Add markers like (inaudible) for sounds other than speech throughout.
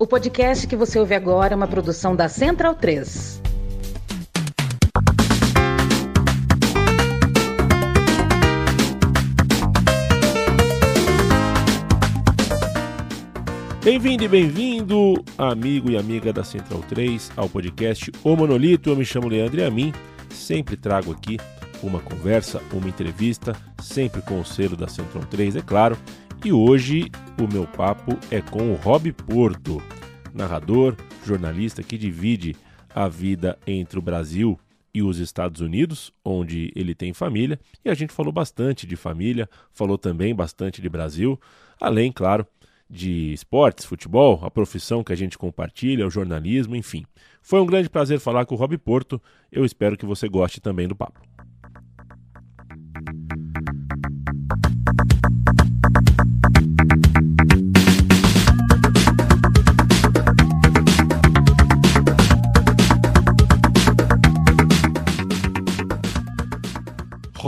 O podcast que você ouve agora é uma produção da Central 3. Bem-vindo e bem-vindo, amigo e amiga da Central 3, ao podcast O Monolito. Eu me chamo Leandro e a mim sempre trago aqui uma conversa, uma entrevista, sempre com o selo da Central 3, é claro. E hoje o meu papo é com o Rob Porto, narrador, jornalista que divide a vida entre o Brasil e os Estados Unidos, onde ele tem família, e a gente falou bastante de família, falou também bastante de Brasil, além, claro, de esportes, futebol, a profissão que a gente compartilha, o jornalismo, enfim. Foi um grande prazer falar com o Rob Porto. Eu espero que você goste também do papo.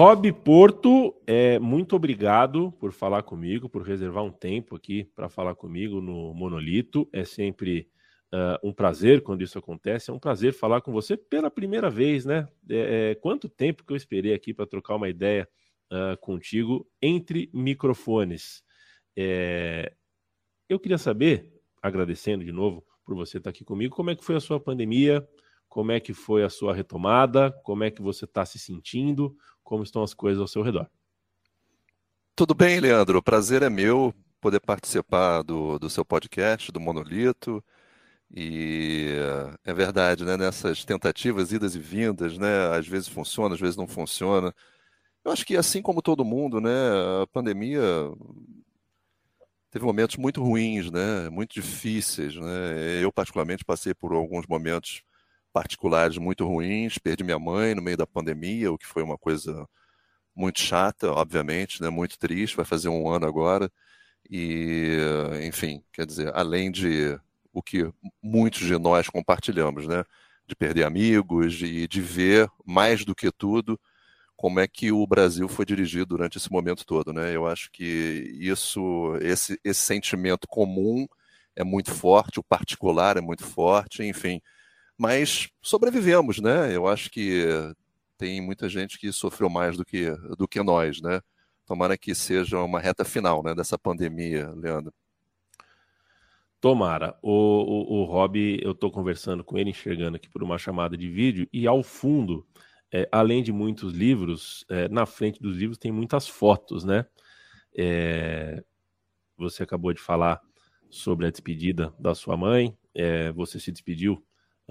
Rob Porto, é, muito obrigado por falar comigo, por reservar um tempo aqui para falar comigo no Monolito. É sempre uh, um prazer quando isso acontece. É um prazer falar com você pela primeira vez, né? É, é, quanto tempo que eu esperei aqui para trocar uma ideia uh, contigo entre microfones. É, eu queria saber, agradecendo de novo por você estar aqui comigo, como é que foi a sua pandemia, como é que foi a sua retomada, como é que você está se sentindo, como estão as coisas ao seu redor. Tudo bem, Leandro. O prazer é meu poder participar do, do seu podcast, do Monolito. E é verdade, né? Nessas tentativas, idas e vindas, né? Às vezes funciona, às vezes não funciona. Eu acho que assim como todo mundo, né? A pandemia teve momentos muito ruins, né? Muito difíceis, né? Eu particularmente passei por alguns momentos particulares muito ruins. Perdi minha mãe no meio da pandemia, o que foi uma coisa muito chata, obviamente, né? muito triste. Vai fazer um ano agora. E, enfim, quer dizer, além de o que muitos de nós compartilhamos, né? De perder amigos e de ver, mais do que tudo, como é que o Brasil foi dirigido durante esse momento todo, né? Eu acho que isso, esse, esse sentimento comum é muito forte, o particular é muito forte, enfim mas sobrevivemos, né? Eu acho que tem muita gente que sofreu mais do que, do que nós, né? Tomara que seja uma reta final né, dessa pandemia, Leandro. Tomara. O, o, o Rob, eu estou conversando com ele, enxergando aqui por uma chamada de vídeo, e ao fundo, é, além de muitos livros, é, na frente dos livros tem muitas fotos, né? É, você acabou de falar sobre a despedida da sua mãe, é, você se despediu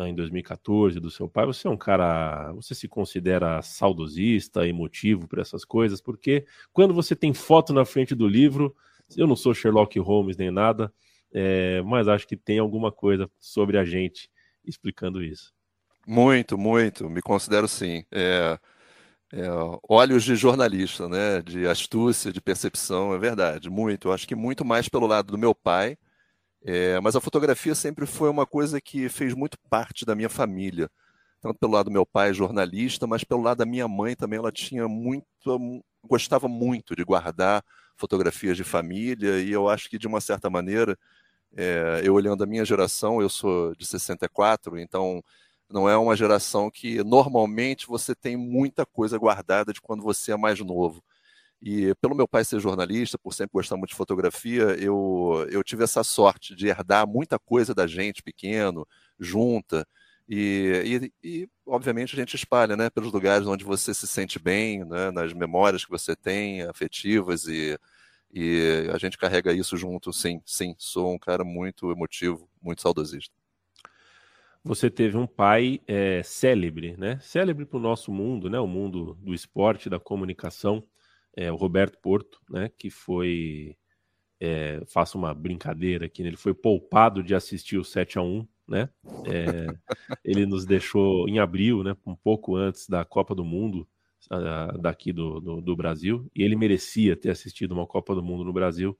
em 2014 do seu pai, você é um cara, você se considera saudosista, emotivo para essas coisas, porque quando você tem foto na frente do livro, eu não sou Sherlock Holmes nem nada, é, mas acho que tem alguma coisa sobre a gente explicando isso. Muito, muito, me considero sim. É, é, olhos de jornalista, né? De astúcia, de percepção, é verdade, muito. Acho que muito mais pelo lado do meu pai, é, mas a fotografia sempre foi uma coisa que fez muito parte da minha família. Tanto pelo lado do meu pai, jornalista, mas pelo lado da minha mãe também, ela tinha muito, gostava muito de guardar fotografias de família, e eu acho que de uma certa maneira, é, eu olhando a minha geração, eu sou de 64, então não é uma geração que normalmente você tem muita coisa guardada de quando você é mais novo. E pelo meu pai ser jornalista, por sempre gostar muito de fotografia, eu, eu tive essa sorte de herdar muita coisa da gente pequeno, junta. E, e, e, obviamente a gente espalha né, pelos lugares onde você se sente bem, né, nas memórias que você tem, afetivas, e, e a gente carrega isso junto, sim, sim. Sou um cara muito emotivo, muito saudosista. Você teve um pai é, célebre, né? Célebre para o nosso mundo, né? O mundo do esporte, da comunicação é, o Roberto Porto, né, que foi, é, faço uma brincadeira aqui, né, ele foi poupado de assistir o 7 a 1 né? É, ele nos deixou em abril, né, um pouco antes da Copa do Mundo uh, daqui do, do, do, Brasil, e ele merecia ter assistido uma Copa do Mundo no Brasil,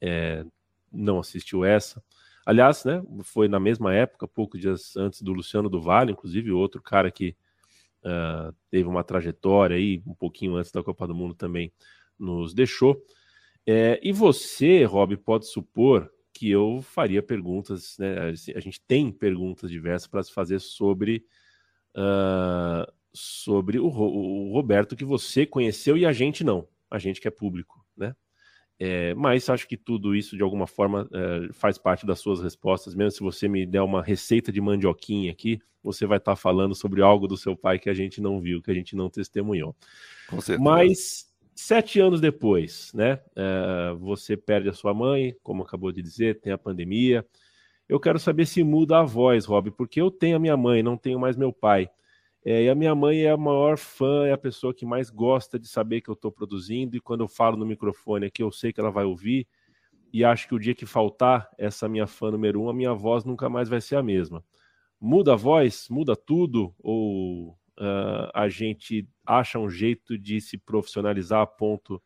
é, não assistiu essa. Aliás, né, foi na mesma época, poucos dias antes do Luciano do Vale, inclusive outro cara que uh, teve uma trajetória aí, um pouquinho antes da Copa do Mundo também nos deixou. É, e você, Rob, pode supor que eu faria perguntas, né? A gente tem perguntas diversas para se fazer sobre, uh, sobre o, o, Roberto que você conheceu e a gente não, a gente que é público? É, mas acho que tudo isso, de alguma forma, é, faz parte das suas respostas. Mesmo se você me der uma receita de mandioquinha aqui, você vai estar tá falando sobre algo do seu pai que a gente não viu, que a gente não testemunhou. Com certeza. Mas sete anos depois, né? É, você perde a sua mãe, como acabou de dizer, tem a pandemia. Eu quero saber se muda a voz, Rob, porque eu tenho a minha mãe, não tenho mais meu pai. É, e a minha mãe é a maior fã, é a pessoa que mais gosta de saber que eu estou produzindo. E quando eu falo no microfone aqui, eu sei que ela vai ouvir. E acho que o dia que faltar essa minha fã número um, a minha voz nunca mais vai ser a mesma. Muda a voz? Muda tudo? Ou uh, a gente acha um jeito de se profissionalizar a ponto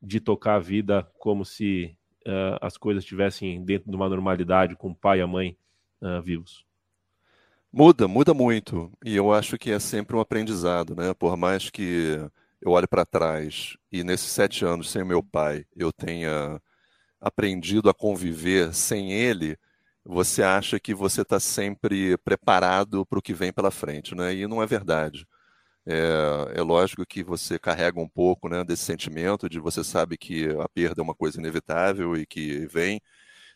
de tocar a vida como se uh, as coisas estivessem dentro de uma normalidade com o pai e a mãe uh, vivos? Muda, muda muito. E eu acho que é sempre um aprendizado, né? Por mais que eu olhe para trás e nesses sete anos sem meu pai eu tenha aprendido a conviver sem ele, você acha que você está sempre preparado para o que vem pela frente, né? E não é verdade. É, é, lógico que você carrega um pouco né, desse sentimento de você sabe que a perda é uma coisa inevitável e que vem,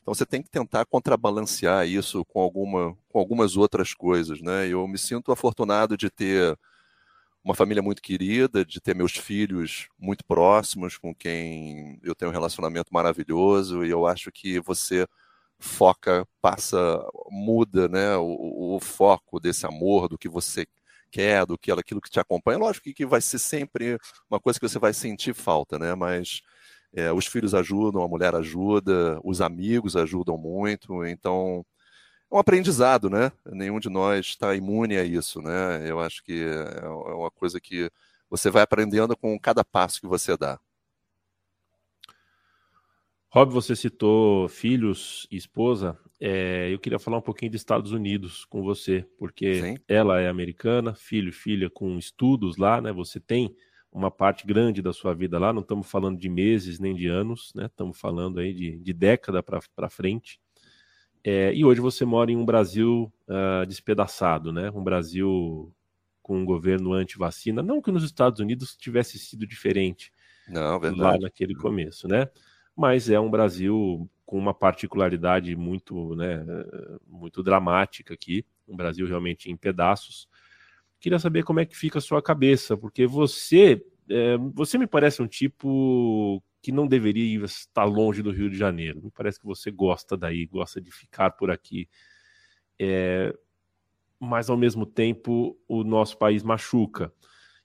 então você tem que tentar contrabalancear isso com, alguma, com algumas outras coisas, né? Eu me sinto afortunado de ter uma família muito querida, de ter meus filhos muito próximos, com quem eu tenho um relacionamento maravilhoso, e eu acho que você foca, passa, muda né, o, o foco desse amor, do que você quer, do que aquilo que te acompanha. Lógico que vai ser sempre uma coisa que você vai sentir falta, né? Mas é, os filhos ajudam, a mulher ajuda, os amigos ajudam muito, então é um aprendizado, né? Nenhum de nós está imune a isso, né? Eu acho que é, é uma coisa que você vai aprendendo com cada passo que você dá. Rob, você citou filhos e esposa. É, eu queria falar um pouquinho de Estados Unidos com você, porque Sim. ela é americana, filho e filha com estudos lá, né? Você tem uma parte grande da sua vida lá, não estamos falando de meses nem de anos, né? Estamos falando aí de, de década para frente. É, e hoje você mora em um Brasil uh, despedaçado, né? Um Brasil com um governo anti-vacina. Não que nos Estados Unidos tivesse sido diferente não, verdade. lá naquele começo, né? Mas é um Brasil com uma particularidade muito, né, muito dramática aqui, um Brasil realmente em pedaços. Queria saber como é que fica a sua cabeça, porque você, é, você me parece um tipo que não deveria estar longe do Rio de Janeiro. Me parece que você gosta daí, gosta de ficar por aqui. É, mas ao mesmo tempo o nosso país machuca.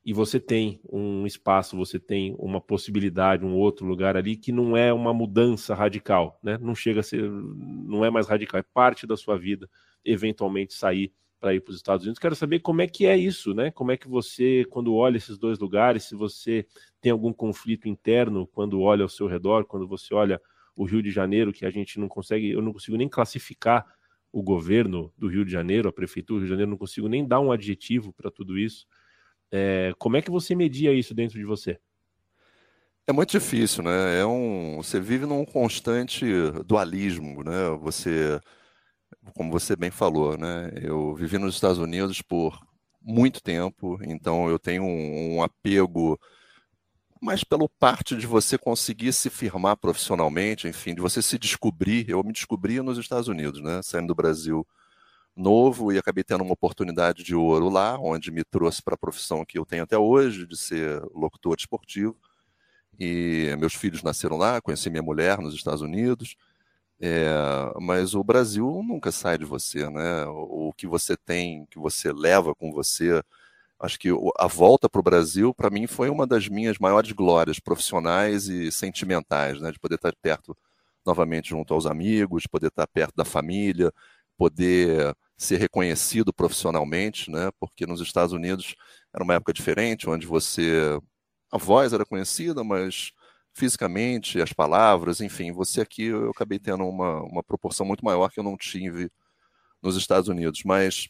E você tem um espaço, você tem uma possibilidade, um outro lugar ali que não é uma mudança radical, né? Não chega a ser, não é mais radical, é parte da sua vida eventualmente sair para ir para os Estados Unidos. Quero saber como é que é isso, né? Como é que você, quando olha esses dois lugares, se você tem algum conflito interno quando olha ao seu redor, quando você olha o Rio de Janeiro, que a gente não consegue, eu não consigo nem classificar o governo do Rio de Janeiro, a prefeitura do Rio de Janeiro, não consigo nem dar um adjetivo para tudo isso. É, como é que você media isso dentro de você? É muito difícil, né? É um, você vive num constante dualismo, né? Você como você bem falou, né? Eu vivi nos Estados Unidos por muito tempo, então eu tenho um, um apego mas pelo parte de você conseguir se firmar profissionalmente, enfim, de você se descobrir. Eu me descobri nos Estados Unidos, né? Saindo do Brasil novo e acabei tendo uma oportunidade de ouro lá, onde me trouxe para a profissão que eu tenho até hoje, de ser locutor esportivo. E meus filhos nasceram lá, conheci minha mulher nos Estados Unidos. É, mas o Brasil nunca sai de você, né? O, o que você tem, que você leva com você. Acho que a volta para o Brasil, para mim, foi uma das minhas maiores glórias profissionais e sentimentais, né? De poder estar perto novamente junto aos amigos, poder estar perto da família, poder ser reconhecido profissionalmente, né? Porque nos Estados Unidos era uma época diferente, onde você a voz era conhecida, mas fisicamente, as palavras, enfim, você aqui eu acabei tendo uma, uma proporção muito maior que eu não tive nos Estados Unidos. Mas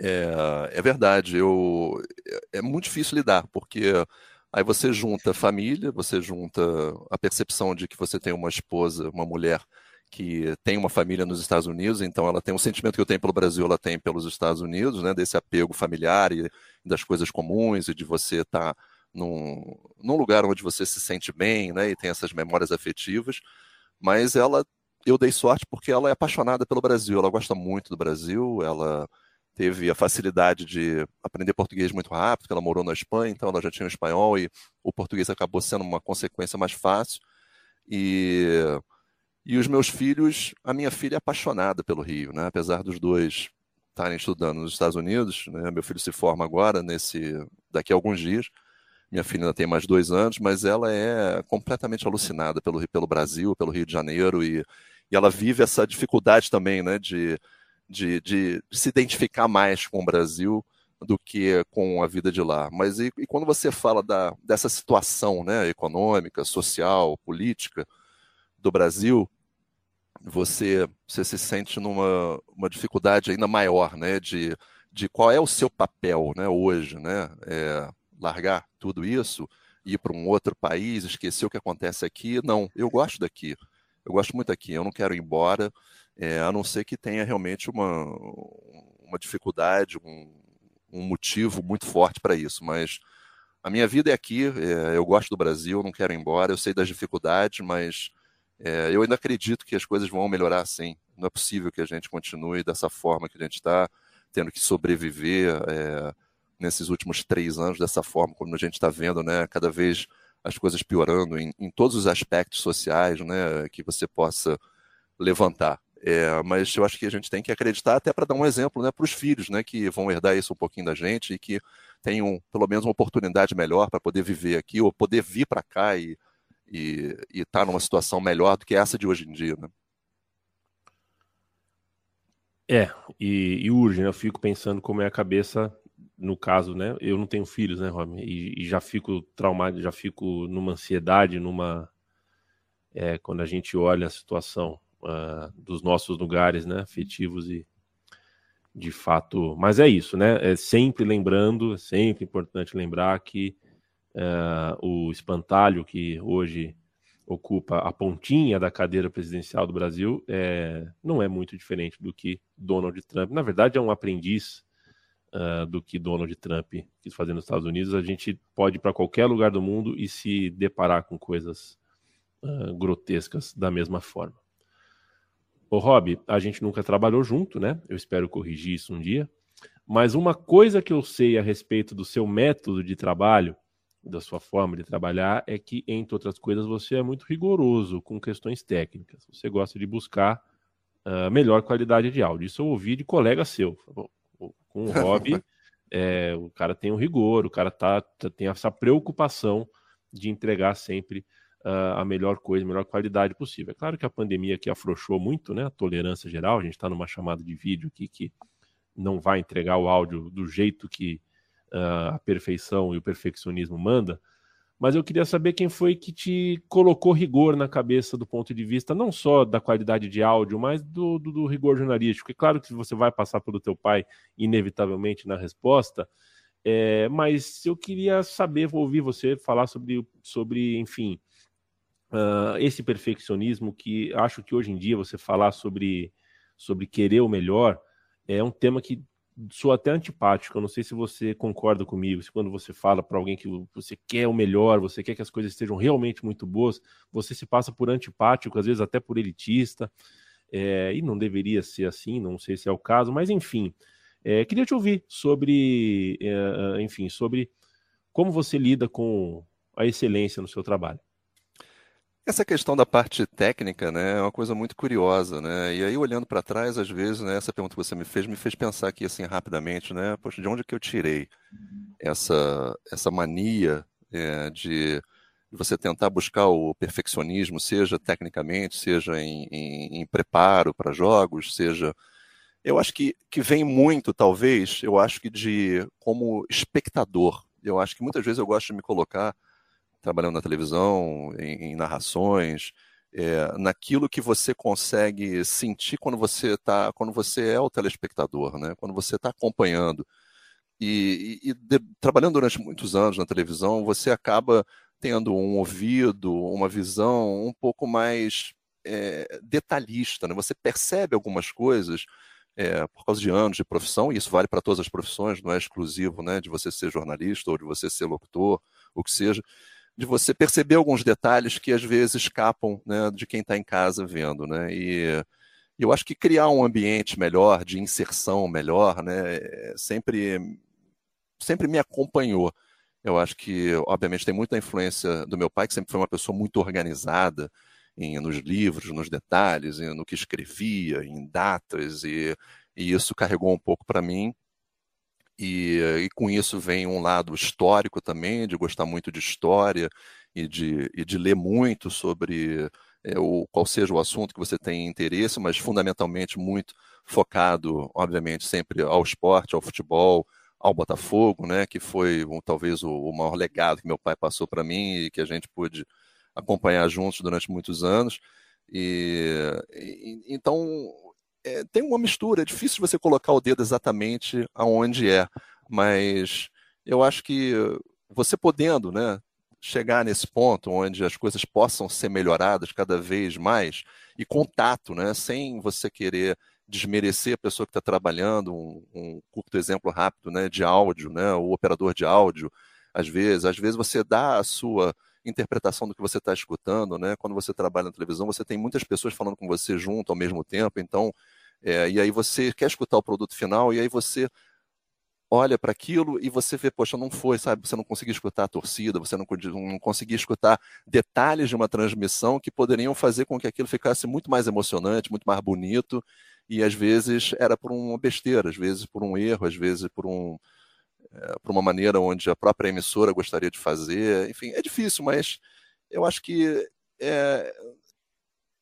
é, é verdade, eu, é, é muito difícil lidar, porque aí você junta família, você junta a percepção de que você tem uma esposa, uma mulher que tem uma família nos Estados Unidos, então ela tem um sentimento que eu tenho pelo Brasil, ela tem pelos Estados Unidos, né, desse apego familiar e das coisas comuns e de você estar tá num, num lugar onde você se sente bem, né, e tem essas memórias afetivas, mas ela, eu dei sorte porque ela é apaixonada pelo Brasil, ela gosta muito do Brasil, ela teve a facilidade de aprender português muito rápido, porque ela morou na Espanha, então ela já tinha o espanhol e o português acabou sendo uma consequência mais fácil. E, e os meus filhos, a minha filha é apaixonada pelo Rio, né? apesar dos dois estarem estudando nos Estados Unidos, né? meu filho se forma agora, nesse daqui a alguns dias, minha filha ainda tem mais dois anos, mas ela é completamente alucinada pelo, pelo Brasil, pelo Rio de Janeiro, e, e ela vive essa dificuldade também né? de de, de, se identificar mais com o Brasil do que com a vida de lá. Mas e, e quando você fala da, dessa situação né, econômica, social, política do Brasil, você, você se sente numa uma dificuldade ainda maior né, de, de qual é o seu papel né, hoje. Né, é, largar tudo isso, ir para um outro país, esquecer o que acontece aqui. Não, eu gosto daqui. Eu gosto muito aqui, eu não quero ir embora é, a não ser que tenha realmente uma, uma dificuldade, um, um motivo muito forte para isso. Mas a minha vida é aqui, é, eu gosto do Brasil, não quero ir embora, eu sei das dificuldades, mas é, eu ainda acredito que as coisas vão melhorar sim. Não é possível que a gente continue dessa forma que a gente está, tendo que sobreviver é, nesses últimos três anos dessa forma, como a gente está vendo, né, cada vez as coisas piorando em, em todos os aspectos sociais né, que você possa levantar. É, mas eu acho que a gente tem que acreditar até para dar um exemplo né, para os filhos, né, que vão herdar isso um pouquinho da gente e que tenham pelo menos uma oportunidade melhor para poder viver aqui ou poder vir para cá e estar tá numa situação melhor do que essa de hoje em dia. Né? É, e, e, urge, né? Eu fico pensando como é a cabeça, no caso, né? Eu não tenho filhos, né, Rob? E, e já fico traumado, já fico numa ansiedade, numa. É, quando a gente olha a situação uh, dos nossos lugares, né, afetivos e de fato. Mas é isso, né? É sempre lembrando, é sempre importante lembrar que uh, o espantalho que hoje ocupa a pontinha da cadeira presidencial do Brasil é, não é muito diferente do que Donald Trump. Na verdade, é um aprendiz uh, do que Donald Trump quis fazer nos Estados Unidos. A gente pode ir para qualquer lugar do mundo e se deparar com coisas uh, grotescas da mesma forma. Ô, Rob, a gente nunca trabalhou junto, né? Eu espero corrigir isso um dia. Mas uma coisa que eu sei a respeito do seu método de trabalho, da sua forma de trabalhar, é que, entre outras coisas, você é muito rigoroso com questões técnicas. Você gosta de buscar uh, melhor qualidade de áudio. Isso eu ouvi de colega seu. Com o Rob, (laughs) é, o cara tem um rigor, o cara tá, tá, tem essa preocupação de entregar sempre uh, a melhor coisa, a melhor qualidade possível. É claro que a pandemia aqui afrouxou muito, né? A tolerância geral. A gente está numa chamada de vídeo aqui que não vai entregar o áudio do jeito que uh, a perfeição e o perfeccionismo manda. Mas eu queria saber quem foi que te colocou rigor na cabeça do ponto de vista não só da qualidade de áudio, mas do, do, do rigor jornalístico. É claro que você vai passar pelo teu pai inevitavelmente na resposta, é, mas eu queria saber, ouvir você falar sobre, sobre enfim, uh, esse perfeccionismo que acho que hoje em dia você falar sobre, sobre querer o melhor é um tema que sou até antipático. Eu não sei se você concorda comigo, se quando você fala para alguém que você quer o melhor, você quer que as coisas estejam realmente muito boas, você se passa por antipático, às vezes até por elitista, é, e não deveria ser assim, não sei se é o caso, mas enfim, é, queria te ouvir sobre, é, enfim, sobre como você lida com a excelência no seu trabalho. Essa questão da parte técnica, né, é uma coisa muito curiosa, né? E aí olhando para trás, às vezes, né, essa pergunta que você me fez me fez pensar aqui assim rapidamente, né? Poxa, de onde é que eu tirei essa essa mania é, de você tentar buscar o perfeccionismo, seja tecnicamente, seja em, em, em preparo para jogos, seja eu acho que, que vem muito, talvez, eu acho que de como espectador. Eu acho que muitas vezes eu gosto de me colocar trabalhando na televisão, em, em narrações, é, naquilo que você consegue sentir quando você tá, quando você é o telespectador, né? Quando você está acompanhando e, e, e de, trabalhando durante muitos anos na televisão, você acaba tendo um ouvido, uma visão um pouco mais é, detalhista, né? Você percebe algumas coisas é, por causa de anos de profissão, e isso vale para todas as profissões, não é exclusivo né, de você ser jornalista ou de você ser locutor, o que seja, de você perceber alguns detalhes que às vezes escapam né, de quem está em casa vendo. Né? E eu acho que criar um ambiente melhor, de inserção melhor, né, é sempre, sempre me acompanhou. Eu acho que, obviamente, tem muita influência do meu pai, que sempre foi uma pessoa muito organizada, em, nos livros, nos detalhes, em, no que escrevia, em datas, e, e isso carregou um pouco para mim. E, e, com isso vem um lado histórico também, de gostar muito de história e de, e de ler muito sobre é, o, qual seja o assunto que você tem interesse, mas fundamentalmente muito focado, obviamente, sempre ao esporte, ao futebol, ao Botafogo, né, que foi um, talvez o, o, maior legado que meu pai passou para mim e que a gente pôde acompanhar juntos durante muitos anos. E, e então é, tem uma mistura, é difícil você colocar o dedo exatamente aonde é, mas eu acho que você podendo, né, chegar nesse ponto onde as coisas possam ser melhoradas cada vez mais e contato, né, sem você querer desmerecer a pessoa que está trabalhando, um, um, curto exemplo rápido, né, de áudio, né, o operador de áudio, às vezes, às vezes você dá a sua interpretação do que você está escutando, né? Quando você trabalha na televisão, você tem muitas pessoas falando com você junto ao mesmo tempo, então, é, e aí você quer escutar o produto final, e aí você olha para aquilo e você vê, poxa, não foi, sabe? Você não conseguiu escutar a torcida, você não, não conseguia escutar detalhes de uma transmissão que poderiam fazer com que aquilo ficasse muito mais emocionante, muito mais bonito, e às vezes era por uma besteira, às vezes por um erro, às vezes por um, é, por uma maneira onde a própria emissora gostaria de fazer. Enfim, é difícil, mas eu acho que é,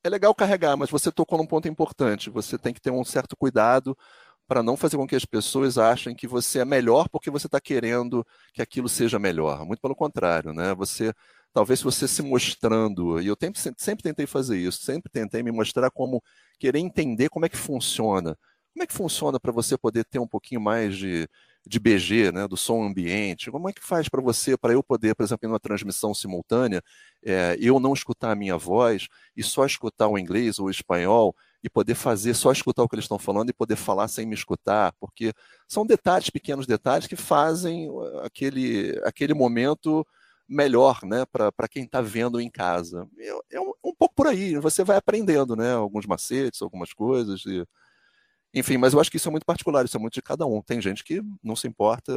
é legal carregar, mas você tocou num ponto importante. Você tem que ter um certo cuidado para não fazer com que as pessoas achem que você é melhor porque você está querendo que aquilo seja melhor. Muito pelo contrário, né? Você talvez você se mostrando, e eu sempre, sempre tentei fazer isso, sempre tentei me mostrar como querer entender como é que funciona. Como é que funciona para você poder ter um pouquinho mais de, de BG, né, do som ambiente, como é que faz para você, para eu poder, por exemplo, em uma transmissão simultânea, é, eu não escutar a minha voz e só escutar o inglês ou o espanhol e poder fazer, só escutar o que eles estão falando e poder falar sem me escutar, porque são detalhes, pequenos detalhes que fazem uh, aquele, aquele momento melhor, né, para quem está vendo em casa. É, é um, um, pouco por aí, você vai aprendendo, né, alguns macetes, algumas coisas e enfim, mas eu acho que isso é muito particular, isso é muito de cada um. Tem gente que não se importa,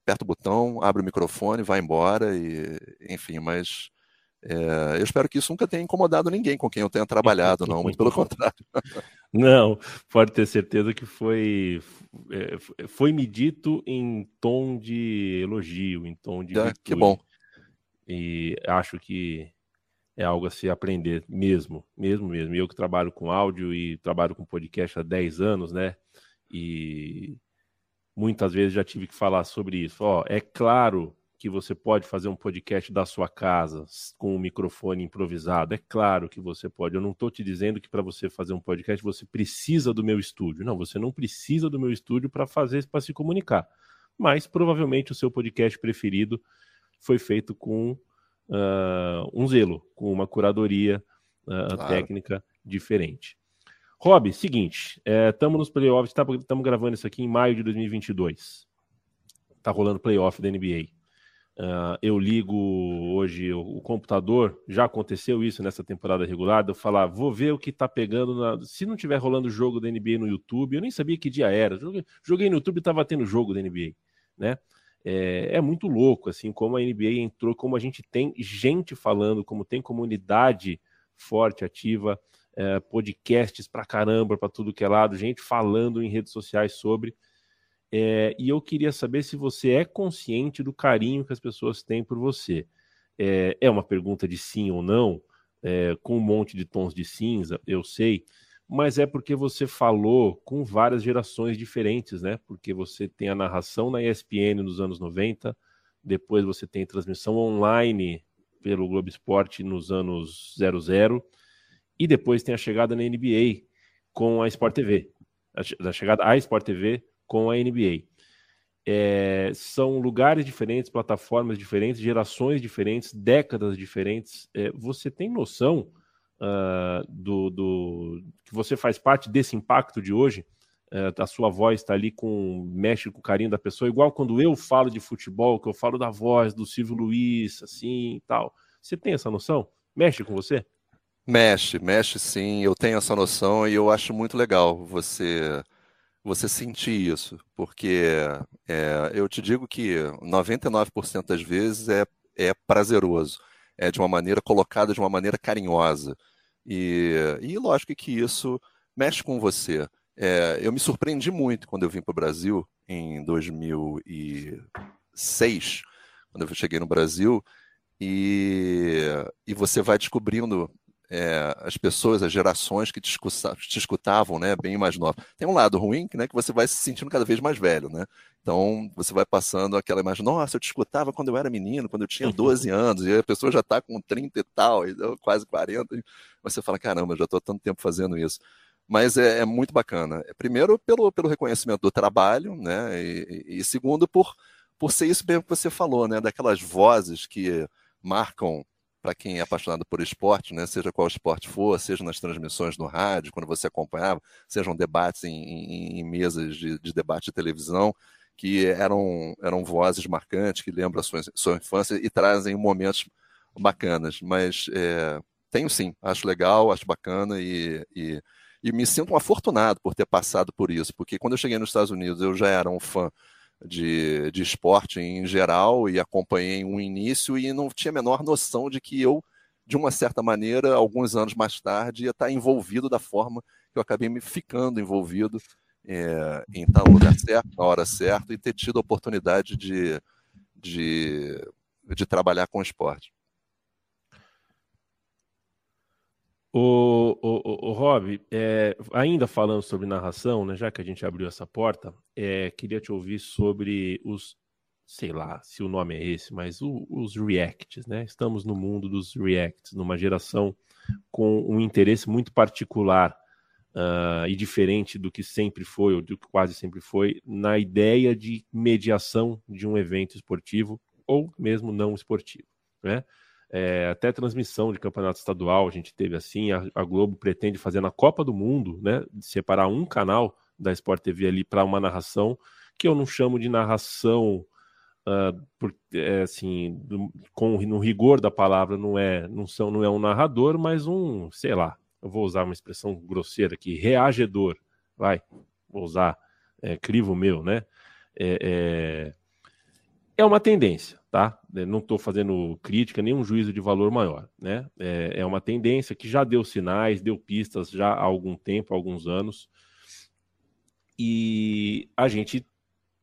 aperta o botão, abre o microfone, vai embora, e, enfim, mas é, eu espero que isso nunca tenha incomodado ninguém com quem eu tenha trabalhado, não, muito pelo contrário. (laughs) Não, pode ter certeza que foi, é, foi me dito em tom de elogio, em tom de. É, que bom. E acho que é algo a se aprender mesmo, mesmo, mesmo. Eu que trabalho com áudio e trabalho com podcast há 10 anos, né? E muitas vezes já tive que falar sobre isso. Ó, é claro que você pode fazer um podcast da sua casa com um microfone improvisado. É claro que você pode. Eu não estou te dizendo que para você fazer um podcast você precisa do meu estúdio. Não, você não precisa do meu estúdio para fazer para se comunicar. Mas provavelmente o seu podcast preferido foi feito com uh, um zelo, com uma curadoria uh, claro. técnica diferente. Rob, seguinte, estamos é, nos playoffs, estamos tá, gravando isso aqui em maio de 2022. Está rolando playoff da NBA. Uh, eu ligo hoje o, o, computador, já aconteceu isso nessa temporada regular, eu falar, vou ver o que tá pegando, na... se não tiver rolando jogo da NBA no YouTube, eu nem sabia que dia era, joguei, joguei no YouTube e tava tendo jogo da NBA, né? É, é, muito louco, assim, como a NBA entrou, como a gente tem gente falando, como tem comunidade forte, ativa, é, podcasts pra caramba, para tudo que é lado, gente falando em redes sociais sobre. É, e eu queria saber se você é consciente do carinho que as pessoas têm por você. É, uma pergunta de sim ou não, com um monte de tons de cinza, eu sei, mas é porque você falou com várias gerações diferentes, né? Porque você tem a narração na ESPN nos anos 90, depois você tem transmissão online pelo Globo Esporte nos anos 00, e depois tem a chegada na NBA com a Sport TV, a chegada à Sport TV com a NBA. É, são lugares diferentes, plataformas diferentes, gerações diferentes, décadas diferentes. É, você tem noção uh, do, do, que você faz parte desse impacto de hoje? Uh, a sua voz está ali com mexe com o carinho da pessoa, igual quando eu falo de futebol, que eu falo da voz do Silvio Luiz, assim tal. Você tem essa noção? Mexe com você? Mexe, mexe sim. Eu tenho essa noção e eu acho muito legal você você sentir isso, porque é, eu te digo que 99% das vezes é, é prazeroso, é de uma maneira colocada de uma maneira carinhosa. E, e lógico que isso mexe com você. É, eu me surpreendi muito quando eu vim para o Brasil em 2006, quando eu cheguei no Brasil, e, e você vai descobrindo é, as pessoas, as gerações que te, te escutavam, né, bem mais novas. Tem um lado ruim, né, que você vai se sentindo cada vez mais velho, né? Então, você vai passando aquela imagem, nossa, eu te escutava quando eu era menino, quando eu tinha 12 uhum. anos, e a pessoa já está com 30 e tal, quase 40, e você fala, caramba, já estou tanto tempo fazendo isso. Mas é, é, muito bacana. Primeiro, pelo, pelo reconhecimento do trabalho, né, e, e segundo, por, por ser isso mesmo que você falou, né, daquelas vozes que marcam para quem é apaixonado por esporte, né, seja qual esporte for, seja nas transmissões no rádio, quando você acompanhava, sejam debates em, em, em mesas de, de, debate de televisão, que eram, eram vozes marcantes, que lembram a sua, sua infância e trazem momentos bacanas. Mas é, tenho sim, acho legal, acho bacana e, e, e me sinto um afortunado por ter passado por isso, porque quando eu cheguei nos Estados Unidos eu já era um fã de, de esporte em geral e acompanhei um início e não tinha a menor noção de que eu, de uma certa maneira, alguns anos mais tarde, ia estar envolvido da forma que eu acabei me ficando envolvido é, em no lugar certo, na hora certa e ter tido a oportunidade de, de, de trabalhar com esporte. O, o, o, Rob, é, ainda falando sobre narração, né, já que a gente abriu essa porta, é, queria te ouvir sobre os, sei lá se o nome é esse, mas o, os reacts, né? Estamos no mundo dos reacts, numa geração com um interesse muito particular uh, e diferente do que sempre foi, ou do que quase sempre foi, na ideia de mediação de um evento esportivo ou mesmo não esportivo, né? É, até transmissão de campeonato estadual a gente teve assim. A, a, Globo pretende fazer na Copa do Mundo, né? Separar um canal da Sport TV ali para uma narração que eu não chamo de narração. Uh, por, é, assim, do, com no rigor da palavra não é não são não é um narrador mas um sei lá eu vou usar uma expressão grosseira aqui reagedor vai vou usar é, crivo meu né é, é, é uma tendência tá? É, não estou fazendo crítica, nenhum juízo de valor maior, né? É, é, uma tendência que já deu sinais, deu pistas já há algum tempo, há alguns anos, e a gente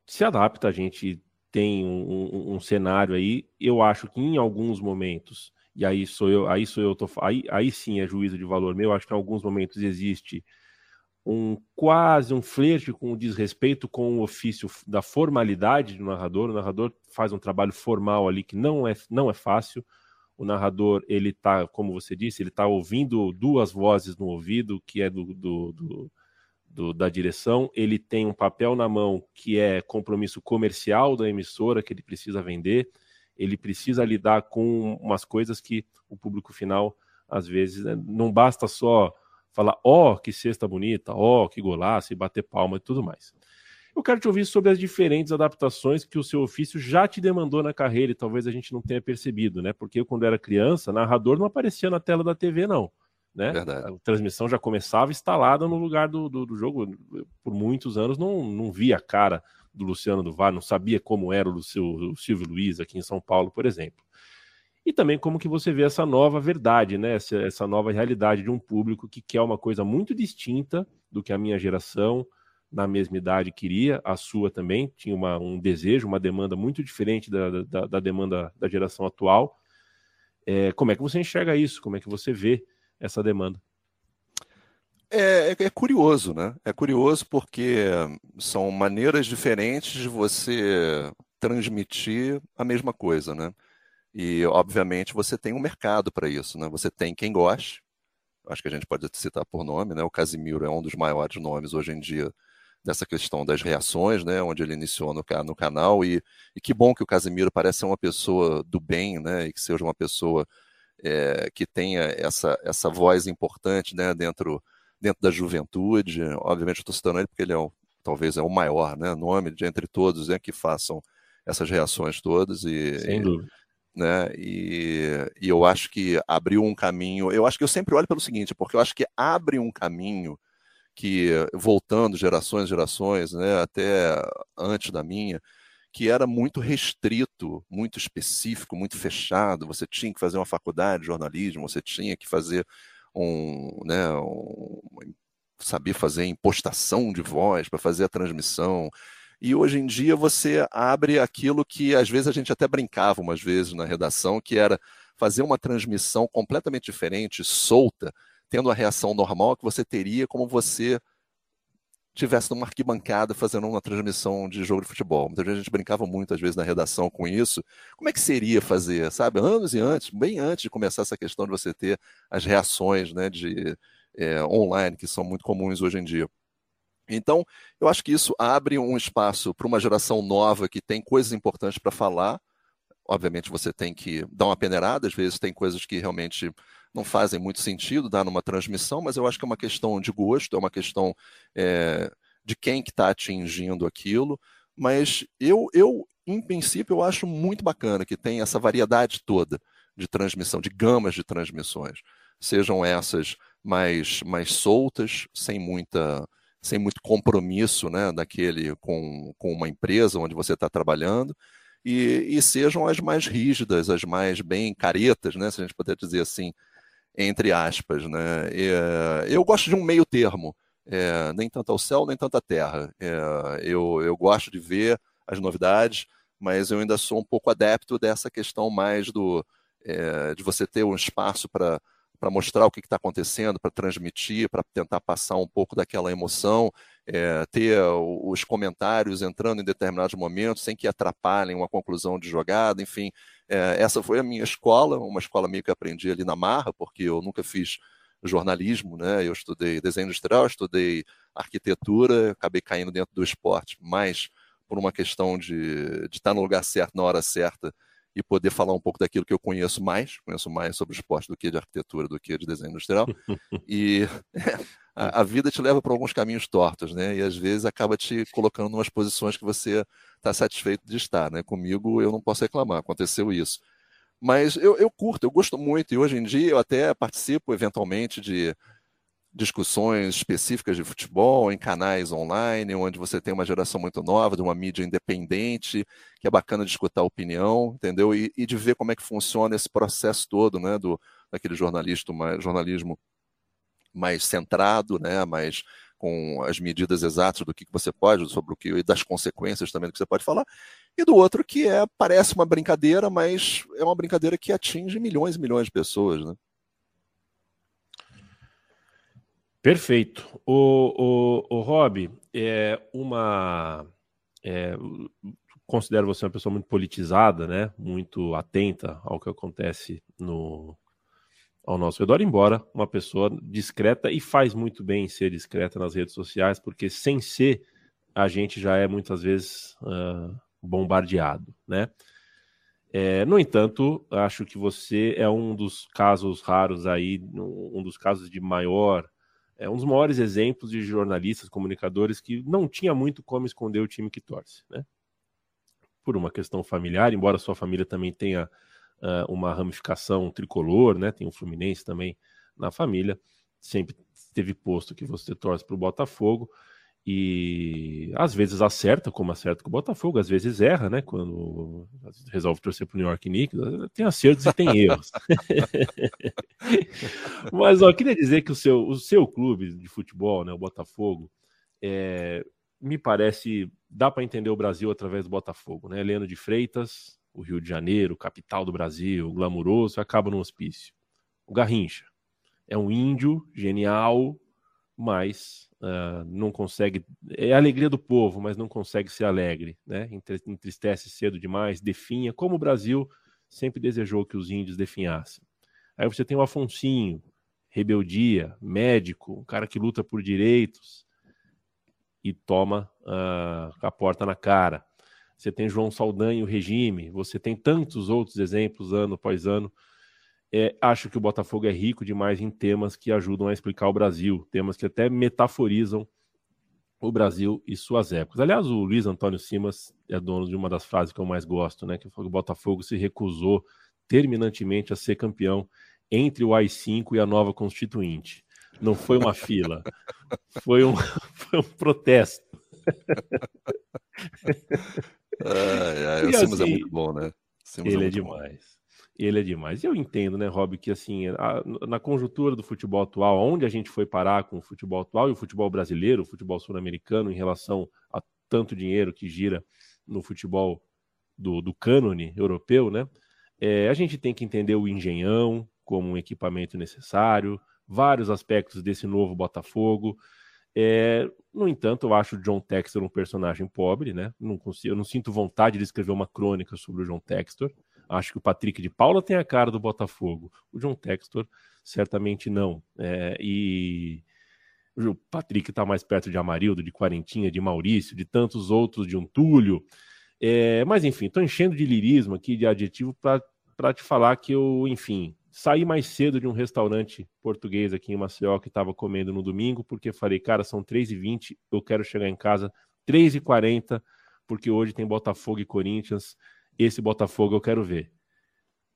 se adapta, a gente tem um, um, um cenário aí, eu acho que em alguns momentos, e aí sou eu, aí sou eu, tô, aí, aí sim é juízo de valor meu, acho que em alguns momentos existe um quase um flerte com o desrespeito com o ofício da formalidade do narrador. O narrador faz um trabalho formal ali que não é, não é fácil. O narrador, ele tá, como você disse, ele está ouvindo duas vozes no ouvido, que é do, do, do, do, da direção. Ele tem um papel na mão que é compromisso comercial da emissora, que ele precisa vender. Ele precisa lidar com umas coisas que o público final, às vezes, né, não basta só falar, ó, oh, que cesta bonita, ó, oh, que golaço, e bater palma e tudo mais. Eu quero te ouvir sobre as diferentes adaptações que o seu ofício já te demandou na carreira e talvez a gente não tenha percebido, né? Porque eu, quando era criança, narrador não aparecia na tela da TV, não. Né? Verdade. A transmissão já começava instalada no lugar do, do, do, jogo. Por muitos anos não, não via a cara do Luciano do Var, não sabia como era o, o Silvio Luiz aqui em São Paulo, por exemplo e também como que você vê essa nova verdade, né? Essa, essa, nova realidade de um público que quer uma coisa muito distinta do que a minha geração na mesma idade queria, a sua também tinha uma, um desejo, uma demanda muito diferente da, da, da demanda da geração atual. É, como é que você enxerga isso? Como é que você vê essa demanda? É, é, é, curioso, né? É curioso porque são maneiras diferentes de você transmitir a mesma coisa, né? E, obviamente, você tem um mercado para isso, né? Você tem quem goste, acho que a gente pode citar por nome, né? O Casimiro é um dos maiores nomes hoje em dia dessa questão das reações, né? Onde ele iniciou no, no canal e, e que bom que o Casimiro parece ser uma pessoa do bem, né? E que seja uma pessoa é, que tenha essa, essa voz importante né, dentro, dentro da juventude. Obviamente, eu estou citando ele porque ele é o, talvez é o maior né, nome de entre todos né, que façam essas reações todas. E, Sem dúvida. Né, e, e eu acho que abriu um caminho. Eu acho que eu sempre olho pelo seguinte, porque eu acho que abre um caminho que, voltando gerações gerações, né, até antes da minha, que era muito restrito, muito específico, muito fechado. Você tinha que fazer uma faculdade de jornalismo, você tinha que fazer um, né, um saber fazer impostação de voz para fazer a transmissão. E hoje em dia você abre aquilo que às vezes a gente até brincava umas vezes na redação, que era fazer uma transmissão completamente diferente, solta, tendo a reação normal que você teria como você tivesse numa arquibancada fazendo uma transmissão de jogo de futebol. Muitas vezes a gente brincava muito, às vezes, na redação com isso. Como é que seria fazer, sabe? Anos e antes, bem antes de começar essa questão de você ter as reações né, de, é, online, que são muito comuns hoje em dia. Então, eu acho que isso abre um espaço para uma geração nova que tem coisas importantes para falar. Obviamente, você tem que dar uma peneirada, às vezes tem coisas que realmente não fazem muito sentido dar numa transmissão, mas eu acho que é uma questão de gosto, é uma questão é, de quem que está atingindo aquilo. Mas eu, eu, em princípio, eu acho muito bacana que tem essa variedade toda de transmissão, de gamas de transmissões. Sejam essas mais, mais soltas, sem muita sem muito compromisso né, daquele com, com uma empresa onde você está trabalhando, e, e, sejam as mais rígidas, as mais bem caretas, né, se a gente puder dizer assim, entre aspas. Né? É, eu gosto de um meio termo, é, nem tanto ao céu, nem tanto à terra. É, eu, eu gosto de ver as novidades, mas eu ainda sou um pouco adepto dessa questão mais do é, de você ter um espaço para para mostrar o que está acontecendo, para transmitir, para tentar passar um pouco daquela emoção, é, ter os comentários entrando em determinados momentos sem que atrapalhem uma conclusão de jogada, enfim. É, essa foi a minha escola, uma escola meio que aprendi ali na marra, porque eu nunca fiz jornalismo, né? Eu estudei desenho industrial, estudei arquitetura, acabei caindo dentro do esporte, mas por uma questão de, de estar no lugar certo na hora certa e poder falar um pouco daquilo que eu conheço mais, conheço mais sobre esporte do que de arquitetura, do que de desenho industrial. (laughs) e (laughs) a, a, vida te leva para alguns caminhos tortos, né? E às vezes acaba te colocando em umas posições que você está satisfeito de estar, né? Comigo eu não posso reclamar, aconteceu isso. Mas eu, eu curto, eu gosto muito, e hoje em dia eu até participo eventualmente de discussões específicas de futebol em canais online, onde você tem uma geração muito nova, de uma mídia independente, que é bacana de escutar a opinião, entendeu? E, e de ver como é que funciona esse processo todo, né, do daquele jornalista, mais, jornalismo mais centrado, né, mais com as medidas exatas do que você pode, sobre o que e das consequências também do que você pode falar, e do outro que é parece uma brincadeira, mas é uma brincadeira que atinge milhões e milhões de pessoas, né? Perfeito. O, o, o Rob, é uma. É, considero você uma pessoa muito politizada, né? Muito atenta ao que acontece no, ao nosso redor, embora uma pessoa discreta e faz muito bem ser discreta nas redes sociais, porque sem ser, a gente já é muitas vezes uh, bombardeado, né? É, no entanto, acho que você é um dos casos raros aí, um dos casos de maior é um dos maiores exemplos de jornalistas, comunicadores que não tinha muito como esconder o time que torce, né? Por uma questão familiar, embora sua família também tenha uh, uma ramificação tricolor, né? Tem o Fluminense também na família, sempre teve posto que você torce para o Botafogo e às vezes acerta, como acerta com o Botafogo, às vezes erra, né? Quando resolve torcer para o New York Knicks, tem acertos e tem (laughs) erros. Mas ó, queria dizer que o seu, o seu clube de futebol, né, o Botafogo, é, me parece dá para entender o Brasil através do Botafogo, né? Heleno de Freitas, o Rio de Janeiro, capital do Brasil, glamuroso, acaba no hospício. O Garrincha é um índio genial, mas uh, não consegue. É a alegria do povo, mas não consegue ser alegre, né? Entristece cedo demais, definha, como o Brasil sempre desejou que os índios definhassem. Aí você tem o Afonsinho, rebeldia, médico, um cara que luta por direitos e toma uh, a porta na cara. Você tem João Saldanha, o regime, você tem tantos outros exemplos ano após ano É, acho que o Botafogo é rico demais em temas que ajudam a explicar o Brasil, temas que até metaforizam o Brasil e suas épocas. Aliás, o Luiz Antônio Simas é dono de uma das frases que eu mais gosto, né? Que o Botafogo se recusou terminantemente a ser campeão entre o AI-5 e a nova Constituinte. Não foi uma fila, (laughs) foi um, foi um protesto. Ai, ai, o Simas é assim, é muito bom, né? ele é, é demais. Ele é demais. E eu entendo, né, Rob, que assim, a, na conjuntura do futebol atual, onde a gente foi parar com o futebol atual e o futebol brasileiro, o futebol sul-americano, em relação a tanto dinheiro que gira no futebol do, do cânone europeu, né? É, a gente tem que entender o engenhão como um equipamento necessário, vários aspectos desse novo Botafogo. É, no entanto, eu acho o John Textor um personagem pobre, né? Não consigo, eu não sinto vontade de escrever uma crônica sobre o John Textor. Acho que o Patrick de Paula tem a cara do Botafogo. O John Textor certamente não. É, e o Patrick está mais perto de Amarildo, de Quarentinha, de Maurício, de tantos outros, de um Túlio. É, mas enfim, estou enchendo de lirismo aqui, de adjetivo, para te falar que eu, enfim, saí mais cedo de um restaurante português aqui em Maceió que estava comendo no domingo, porque falei, cara, são 3h20, eu quero chegar em casa 3h40, porque hoje tem Botafogo e Corinthians esse Botafogo eu quero ver.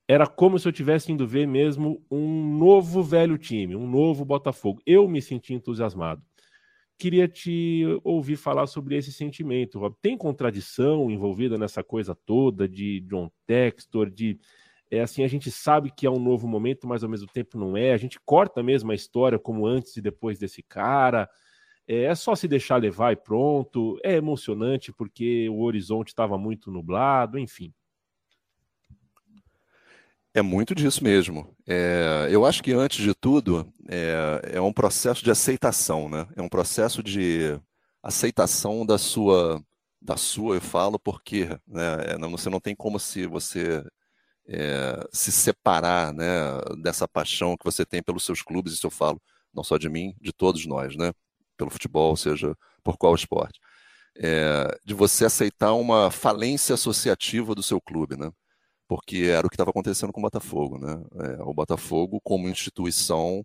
Era como se eu tivesse indo ver mesmo um novo velho time, um novo Botafogo. Eu me senti entusiasmado. Queria te ouvir falar sobre esse sentimento, Rob. Tem contradição envolvida nessa coisa toda de John Textor, de é assim, a gente sabe que é um novo momento, mas ao mesmo tempo não é. A gente corta mesmo a história como antes e depois desse cara. É, é só se deixar levar e pronto. É emocionante porque o horizonte estava muito nublado, enfim. É muito disso mesmo. É, eu acho que, antes de tudo, é, é, um processo de aceitação, né? É um processo de aceitação da sua, da sua eu falo, porque né? É, você não tem como se você é, se separar né, dessa paixão que você tem pelos seus clubes, isso eu falo não só de mim, de todos nós, né? Pelo futebol, seja por qual esporte, é, de você aceitar uma falência associativa do seu clube, né? Porque era o que estava acontecendo com o Botafogo, né? É, o Botafogo, como instituição,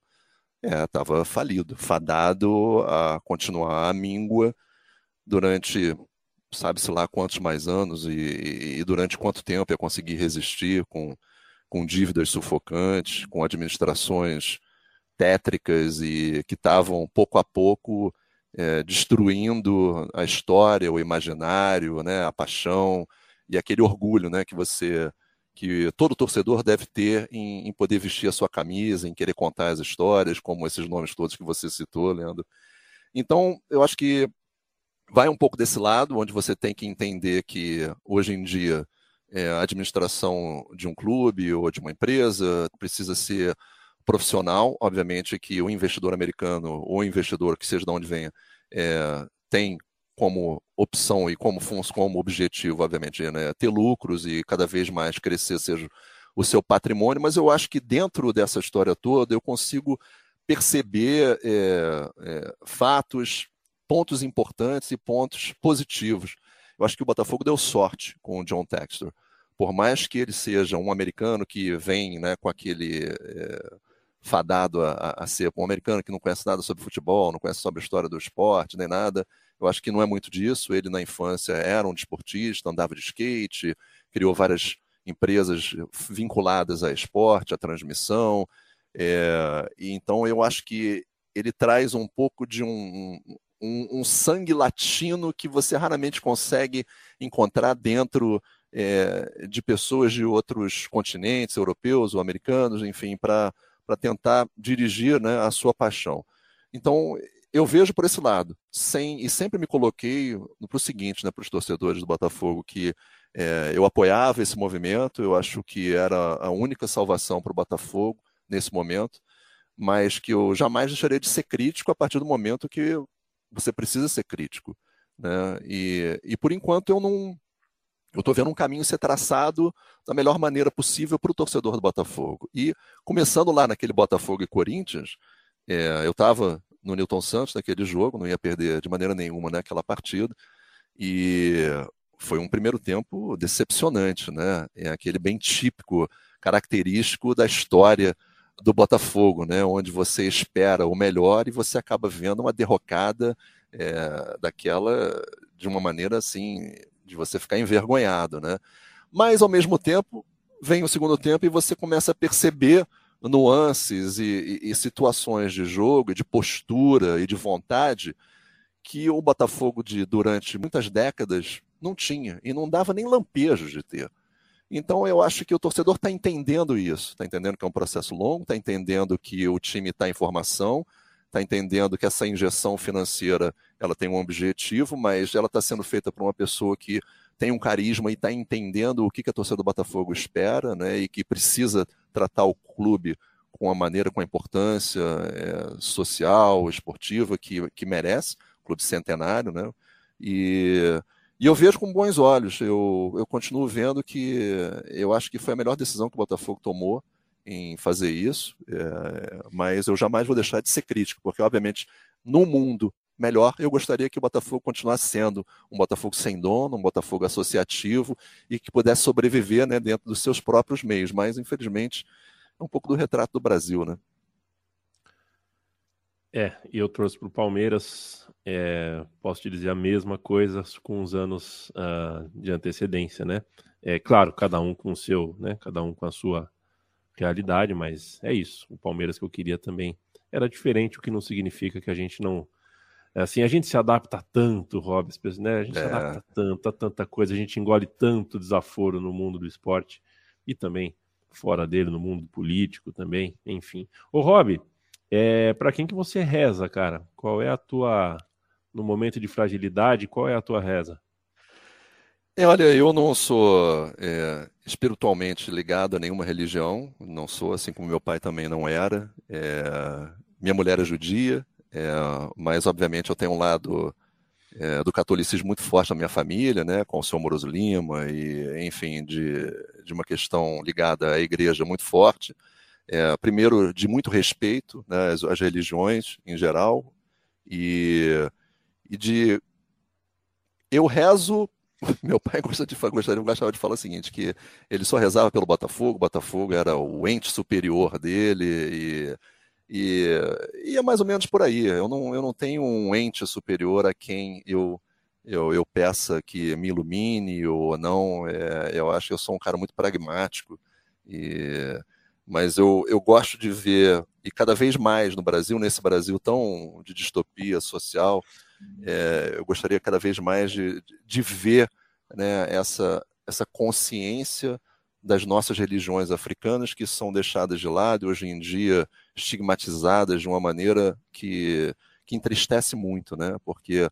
estava é, falido, fadado a continuar a míngua durante sabe-se lá quantos mais anos e, e, durante quanto tempo ia conseguir resistir com, com dívidas sufocantes, com administrações tétricas e que estavam pouco a pouco é, destruindo a história, o imaginário, né, a paixão e aquele orgulho, né, que você, que todo torcedor deve ter em, em, poder vestir a sua camisa, em querer contar as histórias, como esses nomes todos que você citou, Leandro. Então, eu acho que vai um pouco desse lado, onde você tem que entender que hoje em dia é, a administração de um clube ou de uma empresa precisa ser profissional, obviamente que o investidor americano ou investidor que seja de onde venha é, tem como opção e como como objetivo, obviamente, né, ter lucros e cada vez mais crescer seja o seu patrimônio, mas eu acho que dentro dessa história toda eu consigo perceber é, é, fatos, pontos importantes e pontos positivos. Eu acho que o Botafogo deu sorte com o John Textor. Por mais que ele seja um americano que vem né, com aquele é, fadado a, a, ser um americano que não conhece nada sobre futebol, não conhece sobre a história do esporte, nem nada. Eu acho que não é muito disso. Ele, na infância, era um desportista, andava de skate, criou várias empresas vinculadas a esporte, a transmissão. É, e então eu acho que ele traz um pouco de um, um, um sangue latino que você raramente consegue encontrar dentro é, de pessoas de outros continentes, europeus ou americanos, enfim, para para tentar dirigir né, a sua paixão. Então, eu vejo por esse lado, sem, e sempre me coloquei para o seguinte, né, para os torcedores do Botafogo, que é, eu apoiava esse movimento, eu acho que era a única salvação para o Botafogo nesse momento, mas que eu jamais deixaria de ser crítico a partir do momento que você precisa ser crítico. Né? E, e por enquanto eu não, eu estou vendo um caminho ser traçado da melhor maneira possível para o torcedor do Botafogo. E começando lá naquele Botafogo e Corinthians, é, eu estava no Newton Santos naquele jogo, não ia perder de maneira nenhuma naquela partida. E foi um primeiro tempo decepcionante, né? É aquele bem típico característico da história do Botafogo, né? onde você espera o melhor e você acaba vendo uma derrocada é, daquela de uma maneira assim de você ficar envergonhado, né? Mas ao mesmo tempo vem o segundo tempo e você começa a perceber nuances e, e, e situações de jogo, de postura e de vontade que o Botafogo de durante muitas décadas não tinha e não dava nem lampejos de ter. Então eu acho que o torcedor está entendendo isso, está entendendo que é um processo longo, está entendendo que o time está em formação, está entendendo que essa injeção financeira ela tem um objetivo, mas ela está sendo feita por uma pessoa que tem um carisma e está entendendo o que, que a torcida do Botafogo espera, né, e que precisa tratar o clube com a maneira, com a importância é, social, esportiva que, que merece, clube centenário, né, e, e eu vejo com bons olhos, eu, eu continuo vendo que eu acho que foi a melhor decisão que o Botafogo tomou, em fazer isso, é, mas eu jamais vou deixar de ser crítico, porque, obviamente, no mundo melhor, eu gostaria que o Botafogo continuasse sendo um Botafogo sem dono, um Botafogo associativo e que pudesse sobreviver né, dentro dos seus próprios meios. Mas, infelizmente, é um pouco do retrato do Brasil, né? É, e eu trouxe para o Palmeiras, é, posso te dizer a mesma coisa com os anos uh, de antecedência, né? É claro, cada um com o seu, né? Cada um com a sua realidade, mas é isso. O Palmeiras que eu queria também era diferente, o que não significa que a gente não é assim, a gente se adapta tanto, Robson, né? A gente é. se adapta tanto a tanta coisa, a gente engole tanto desaforo no mundo do esporte e também fora dele, no mundo político também, enfim. Ô, Rob, é, para quem que você reza, cara? Qual é a tua, no momento de fragilidade, qual é a tua reza? É, olha, eu não sou é, espiritualmente ligado a nenhuma religião, não sou, assim como meu pai também não era. É, minha mulher é judia, é, mas, obviamente, eu tenho um lado é, do catolicismo muito forte na minha família, né, com o senhor Moroso Lima, e, enfim, de, de uma questão ligada à igreja muito forte. É, primeiro, de muito respeito né, às, às religiões em geral, e, e de. Eu rezo (laughs) meu pai gosta de, gostaria, gostava de falar o seguinte, que ele só rezava pelo Botafogo, o Botafogo era o ente superior dele, e e, e, é mais ou menos por aí. Eu não, eu não tenho um ente superior a quem eu, eu, eu peça que me ilumine ou não. É, eu acho que eu sou um cara muito pragmático. E, mas eu, eu gosto de ver, e cada vez mais no Brasil, nesse Brasil tão de distopia social, é, eu gostaria cada vez mais de, de ver né, essa, essa consciência das nossas religiões africanas que são deixadas de lado e hoje em dia estigmatizadas de uma maneira que, que entristece muito, né? Porque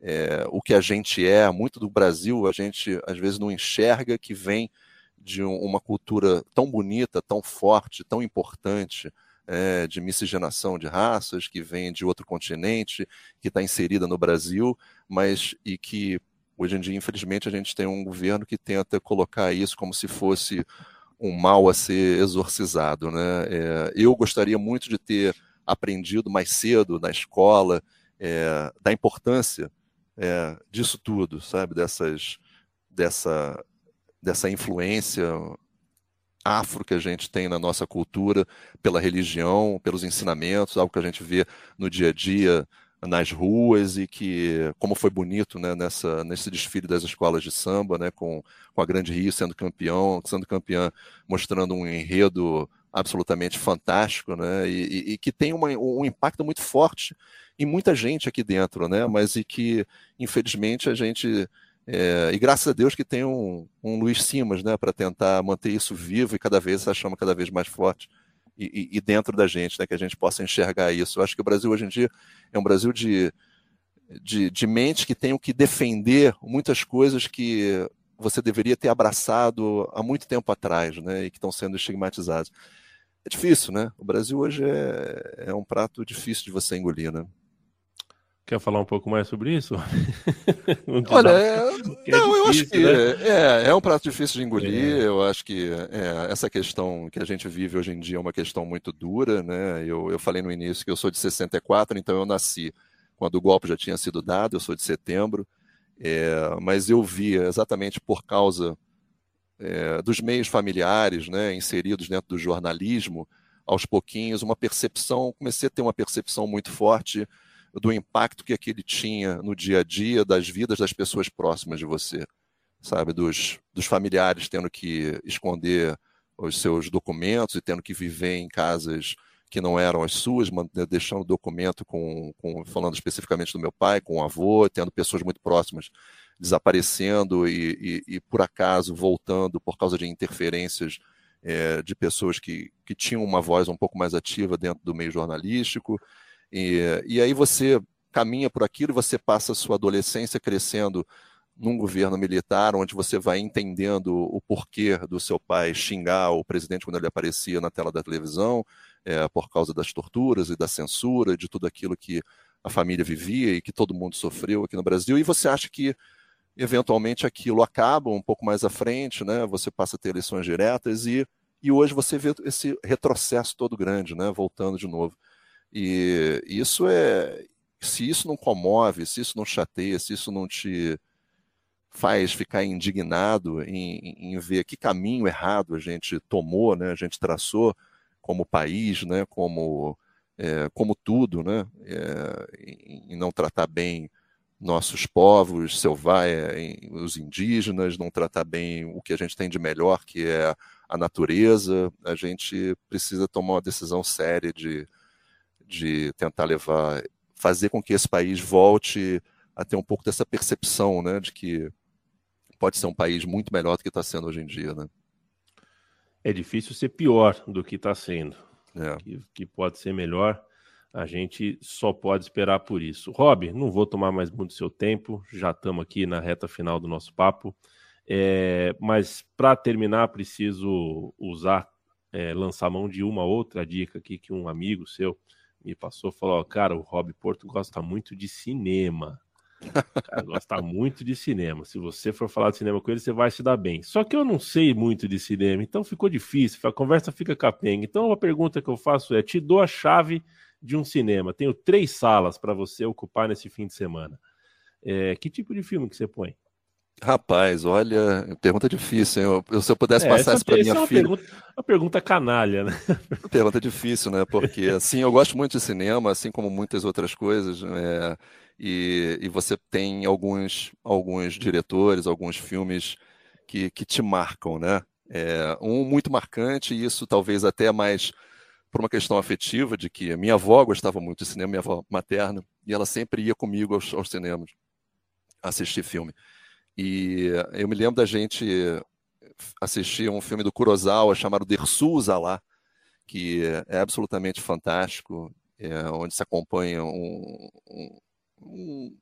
é, o que a gente é, muito do Brasil, a gente às vezes não enxerga que vem de uma cultura tão bonita, tão forte, tão importante, é, de miscigenação de raças, que vem de outro continente, que está inserida no Brasil, mas e que Hoje em dia, infelizmente, a gente tem um governo que tenta colocar isso como se fosse um mal a ser exorcizado. Né? É, eu gostaria muito de ter aprendido mais cedo na escola é, da importância é, disso tudo, sabe? Dessas, dessa, dessa influência afro que a gente tem na nossa cultura, pela religião, pelos ensinamentos, algo que a gente vê no dia a dia nas ruas e que como foi bonito né, nessa nesse desfile das escolas de samba né com, com a Grande Rio sendo campeão sendo campeã mostrando um enredo absolutamente fantástico né e, e, e que tem uma, um impacto muito forte em muita gente aqui dentro né mas e que infelizmente a gente é, e graças a Deus que tem um, um Luiz Simas né para tentar manter isso vivo e cada vez essa chama cada vez mais forte e, e, dentro da gente, né, que a gente possa enxergar isso. Eu acho que o Brasil hoje em dia é um Brasil de, de, de mente que tem que defender muitas coisas que você deveria ter abraçado há muito tempo atrás, né, e que estão sendo estigmatizadas. É difícil, né? O Brasil hoje é, é um prato difícil de você engolir, né? Quer falar um pouco mais sobre isso? (laughs) Olha, é, é não, difícil, eu acho que né? é, é um prato difícil de engolir. É. Eu acho que é, essa questão que a gente vive hoje em dia é uma questão muito dura, né? Eu, eu falei no início que eu sou de 64, então eu nasci quando o golpe já tinha sido dado, eu sou de setembro, mas eu vi exatamente por causa dos meios familiares, né, inseridos dentro do jornalismo, aos pouquinhos, uma percepção, comecei a ter uma percepção muito forte do impacto que aquele tinha no dia a dia das vidas das pessoas próximas de você, sabe, dos, dos familiares tendo que esconder os seus documentos e tendo que viver em casas que não eram as suas, deixando documento com, com, falando especificamente do meu pai, com o avô, tendo pessoas muito próximas desaparecendo e, e, e por acaso voltando por causa de interferências é, de pessoas que, que tinham uma voz um pouco mais ativa dentro do meio jornalístico. E, e aí você caminha por aquilo, você passa a sua adolescência crescendo num governo militar, onde você vai entendendo o porquê do seu pai xingar o presidente quando ele aparecia na tela da televisão, é, por causa das torturas e da censura, de tudo aquilo que a família vivia e que todo mundo sofreu aqui no Brasil, e você acha que eventualmente aquilo acaba um pouco mais à frente, né? Você passa a ter eleições diretas e, e hoje você vê esse retrocesso todo grande, né? Voltando de novo. E isso é, se isso não comove, se isso não chateia, se isso não te faz ficar indignado em, em ver que caminho errado a gente tomou, né? A gente traçou como país, né? Como é, como tudo, né? É, em, não tratar bem nossos povos selvagens, os indígenas, não tratar bem o que a gente tem de melhor, que é a natureza. A gente precisa tomar uma decisão séria de, de tentar levar, fazer com que esse país volte a ter um pouco dessa percepção, né, de que pode ser um país muito melhor do que está sendo hoje em dia, né? É difícil ser pior do que está sendo. É. Que, que pode ser melhor a gente só pode esperar por isso. Rob, não vou tomar mais muito seu tempo, já estamos aqui na reta final do nosso papo. É, mas para terminar, preciso usar, é, lançar mão de uma outra dica aqui que um amigo seu me passou. Falou: Cara, o Rob Porto gosta muito de cinema. (laughs) Cara, gosta muito de cinema. Se você for falar de cinema com ele, você vai se dar bem. Só que eu não sei muito de cinema, então ficou difícil, a conversa fica capenga. Então a pergunta que eu faço é: te dou a chave de um cinema. Tenho três salas para você ocupar nesse fim de semana. É, que tipo de filme que você põe? Rapaz, olha, pergunta difícil, hein? Eu, se eu pudesse é, passar isso para minha é uma filha. Pergunta, uma pergunta canalha, né? Pergunta difícil, né? Porque, assim, eu gosto muito de cinema, assim como muitas outras coisas, né? e, e você tem alguns, alguns diretores, alguns filmes que, que te marcam, né? É, um muito marcante, e isso talvez até mais por uma questão afetiva, de que minha avó gostava muito de cinema, minha avó materna, e ela sempre ia comigo aos, aos cinemas assistir filme. E eu me lembro da gente assistir um filme do Kurosawa chamado Dersu Zala, que é absolutamente fantástico, é, onde se acompanha um, um,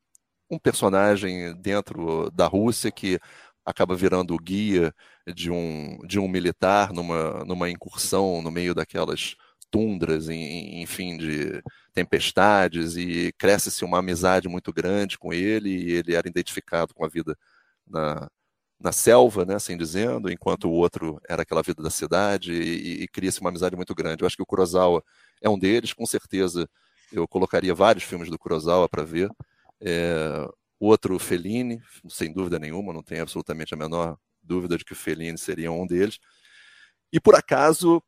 um, personagem dentro da Rússia que acaba virando o guia de um, de um militar numa, numa incursão no meio daquelas tundras, enfim, de tempestades, e cresce-se uma amizade muito grande com ele, e ele era identificado com a vida na, na selva, né, assim dizendo, enquanto o outro era aquela vida da cidade, e, e cria-se uma amizade muito grande. Eu acho que o Kurosawa é um deles, com certeza eu colocaria vários filmes do Kurosawa para ver. É, outro, Fellini, sem dúvida nenhuma, não tem absolutamente a menor dúvida de que o Fellini seria um deles. E por acaso,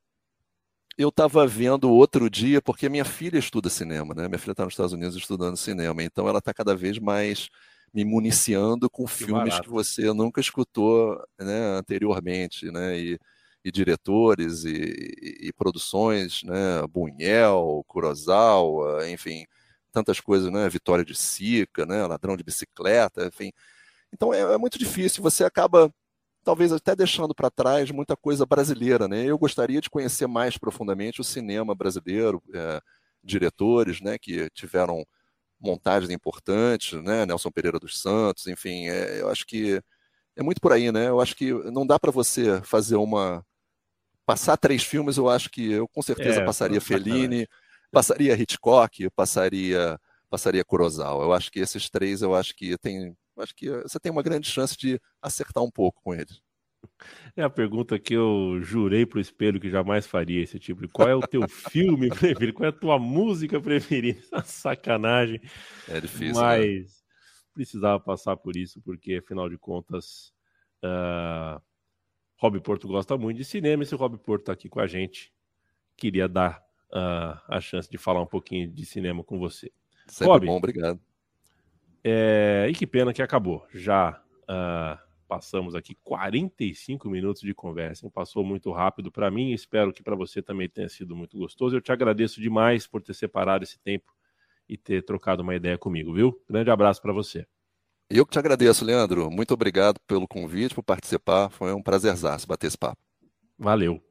eu estava vendo outro dia, porque minha filha estuda cinema, né? Minha filha está nos Estados Unidos estudando cinema, então ela está cada vez mais me municiando com que filmes barato. que você nunca escutou né, anteriormente, né? E, e diretores e, e, e, produções, né? Buñuel, Kurosawa, enfim, tantas coisas, né? Vitória de Sica, né? Ladrão de bicicleta, enfim. Então é, é muito difícil, você acaba talvez até deixando para trás muita coisa brasileira. Né? Eu gostaria de conhecer mais profundamente o cinema brasileiro, é, diretores né, que tiveram montagens importantes, né? Nelson Pereira dos Santos, enfim, é, eu acho que é muito por aí, né? Eu acho que não dá para você fazer uma passar três filmes. Eu acho que eu com certeza é, passaria Fellini, passaria Hitchcock, passaria passaria Kurosawa. Eu acho que esses três, eu acho que tem acho que você tem uma grande chance de acertar um pouco com eles. É a pergunta que eu jurei pro espelho que jamais faria esse tipo de qual é o teu filme (laughs) preferido, qual é a tua música preferida? (laughs) Sacanagem. É difícil. Né? Mas né? precisava passar por isso, porque afinal de contas uh, Rob Porto gosta muito de cinema, e se o Rob Porto está aqui com a gente, queria dar uh, a chance de falar um pouquinho de cinema com você. Sempre Rob, bom, obrigado. É, e que pena que acabou. Já uh, passamos aqui 45 minutos de conversa. Passou muito rápido para mim. Espero que para você também tenha sido muito gostoso. Eu te agradeço demais por ter separado esse tempo e ter trocado uma ideia comigo, viu? Grande abraço para você. Eu que te agradeço, Leandro. Muito obrigado pelo convite, por participar. Foi um prazerzaço bater esse papo. Valeu.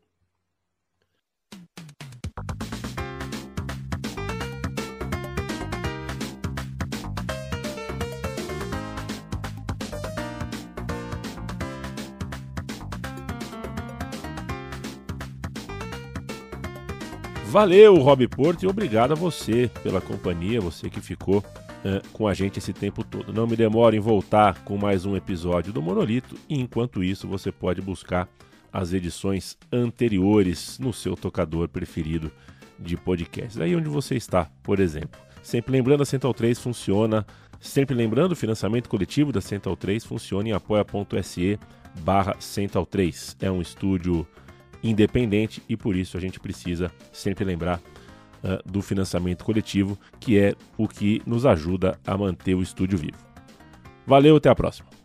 Valeu, Rob Porto, e obrigado a você pela companhia, você que ficou uh, com a gente esse tempo todo. Não me demore em voltar com mais um episódio do Monolito, e enquanto isso você pode buscar as edições anteriores no seu tocador preferido de podcast. Aí onde você está, por exemplo. Sempre lembrando, a Central 3 funciona. Sempre lembrando, o financiamento coletivo da Central 3 funciona em apoia.se barra Central 3. É um estúdio independente e por isso a gente precisa sempre lembrar uh, do financiamento coletivo, que é o que nos ajuda a manter o estúdio vivo. Valeu, até a próxima.